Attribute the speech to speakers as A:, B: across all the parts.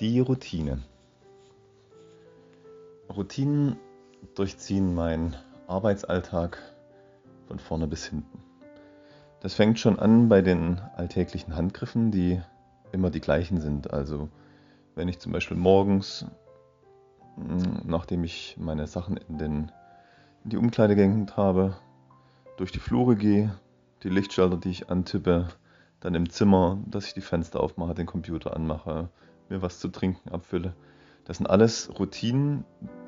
A: Die Routine. Routinen durchziehen meinen Arbeitsalltag von vorne bis hinten. Das fängt schon an bei den alltäglichen Handgriffen, die immer die gleichen sind. Also wenn ich zum Beispiel morgens, hm, nachdem ich meine Sachen in, den, in die Umkleide gehängt habe, durch die Flure gehe, die Lichtschalter, die ich antippe, dann im Zimmer, dass ich die Fenster aufmache, den Computer anmache, mir was zu trinken abfülle. Das sind alles Routinen,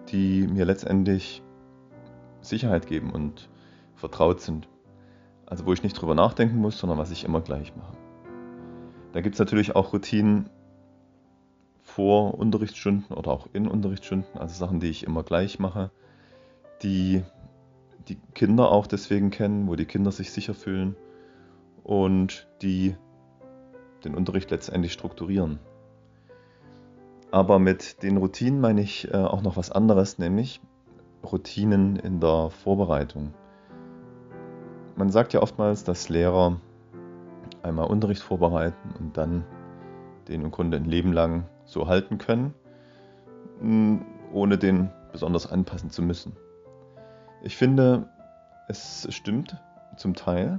A: die mir letztendlich Sicherheit geben und vertraut sind. Also wo ich nicht drüber nachdenken muss, sondern was ich immer gleich mache. Da gibt es natürlich auch Routinen vor Unterrichtsstunden oder auch in Unterrichtsstunden, also Sachen, die ich immer gleich mache, die die Kinder auch deswegen kennen, wo die Kinder sich sicher fühlen und die den Unterricht letztendlich strukturieren. Aber mit den Routinen meine ich äh, auch noch was anderes, nämlich Routinen in der Vorbereitung. Man sagt ja oftmals, dass Lehrer einmal Unterricht vorbereiten und dann den im Grunde ein Leben lang so halten können, ohne den besonders anpassen zu müssen. Ich finde, es stimmt zum Teil,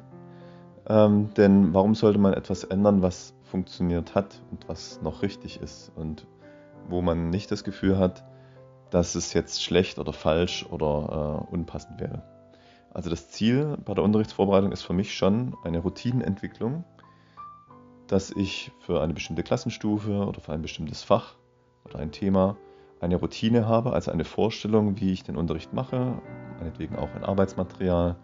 A: ähm, denn warum sollte man etwas ändern, was funktioniert hat und was noch richtig ist und wo man nicht das Gefühl hat, dass es jetzt schlecht oder falsch oder äh, unpassend wäre. Also das Ziel bei der Unterrichtsvorbereitung ist für mich schon eine Routinenentwicklung, dass ich für eine bestimmte Klassenstufe oder für ein bestimmtes Fach oder ein Thema eine Routine habe, also eine Vorstellung, wie ich den Unterricht mache, meinetwegen auch ein Arbeitsmaterial,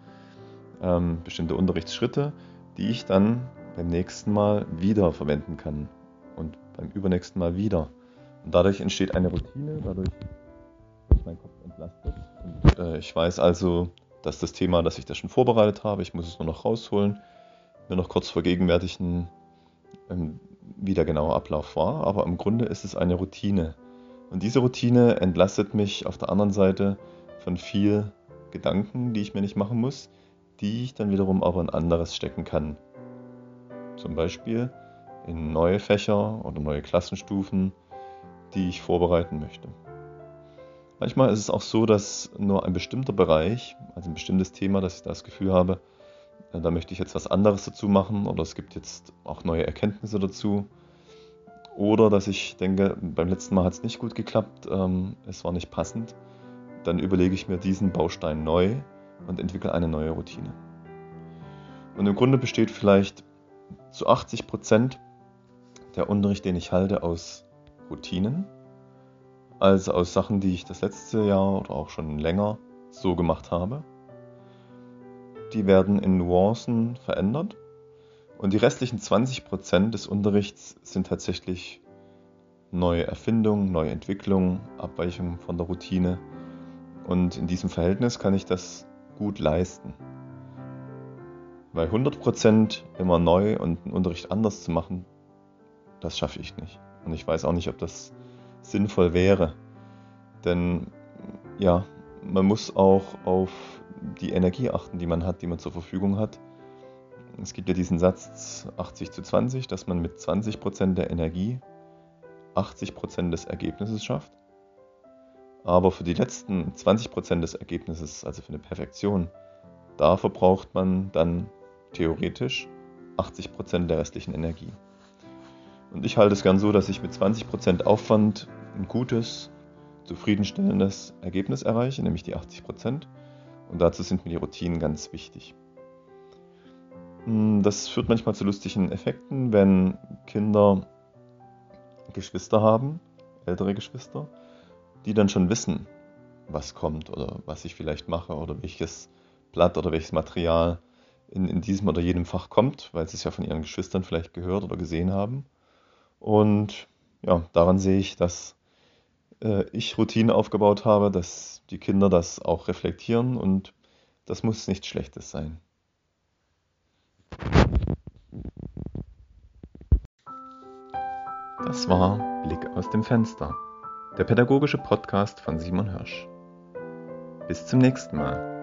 A: ähm, bestimmte Unterrichtsschritte, die ich dann beim nächsten Mal wieder verwenden kann und beim übernächsten Mal wieder. Und dadurch entsteht eine Routine, dadurch wird mein Kopf entlastet. Und, äh, ich weiß also, dass das Thema, das ich da schon vorbereitet habe, ich muss es nur noch rausholen, mir noch kurz vergegenwärtigen, ähm, wie der genaue Ablauf war. Aber im Grunde ist es eine Routine. Und diese Routine entlastet mich auf der anderen Seite von viel Gedanken, die ich mir nicht machen muss, die ich dann wiederum aber in anderes stecken kann. Zum Beispiel in neue Fächer oder neue Klassenstufen die ich vorbereiten möchte. Manchmal ist es auch so, dass nur ein bestimmter Bereich, also ein bestimmtes Thema, dass ich das Gefühl habe, äh, da möchte ich jetzt was anderes dazu machen oder es gibt jetzt auch neue Erkenntnisse dazu. Oder dass ich denke, beim letzten Mal hat es nicht gut geklappt, ähm, es war nicht passend. Dann überlege ich mir diesen Baustein neu und entwickle eine neue Routine. Und im Grunde besteht vielleicht zu 80 Prozent der Unterricht, den ich halte, aus Routinen, als aus Sachen, die ich das letzte Jahr oder auch schon länger so gemacht habe. Die werden in Nuancen verändert und die restlichen 20% des Unterrichts sind tatsächlich neue Erfindungen, neue Entwicklungen, Abweichungen von der Routine. Und in diesem Verhältnis kann ich das gut leisten. Weil 100% immer neu und einen Unterricht anders zu machen, das schaffe ich nicht. Und ich weiß auch nicht, ob das sinnvoll wäre. Denn ja, man muss auch auf die Energie achten, die man hat, die man zur Verfügung hat. Es gibt ja diesen Satz 80 zu 20, dass man mit 20% der Energie 80% des Ergebnisses schafft. Aber für die letzten 20% des Ergebnisses, also für eine Perfektion, da verbraucht man dann theoretisch 80% der restlichen Energie. Und ich halte es gern so, dass ich mit 20% Aufwand ein gutes, zufriedenstellendes Ergebnis erreiche, nämlich die 80%. Und dazu sind mir die Routinen ganz wichtig. Hm, das führt manchmal zu lustigen Effekten, wenn Kinder Geschwister haben, ältere Geschwister, die dann schon wissen, was kommt oder was ich vielleicht mache oder welches Blatt oder welches Material in, in diesem oder jenem Fach kommt, weil sie es ja von ihren Geschwistern vielleicht gehört oder gesehen haben. Und ja, daran sehe ich, dass äh, ich Routinen aufgebaut habe, dass die Kinder das auch reflektieren und das muss nichts Schlechtes sein. Das war Blick aus dem Fenster, der pädagogische Podcast von Simon Hirsch. Bis zum nächsten Mal.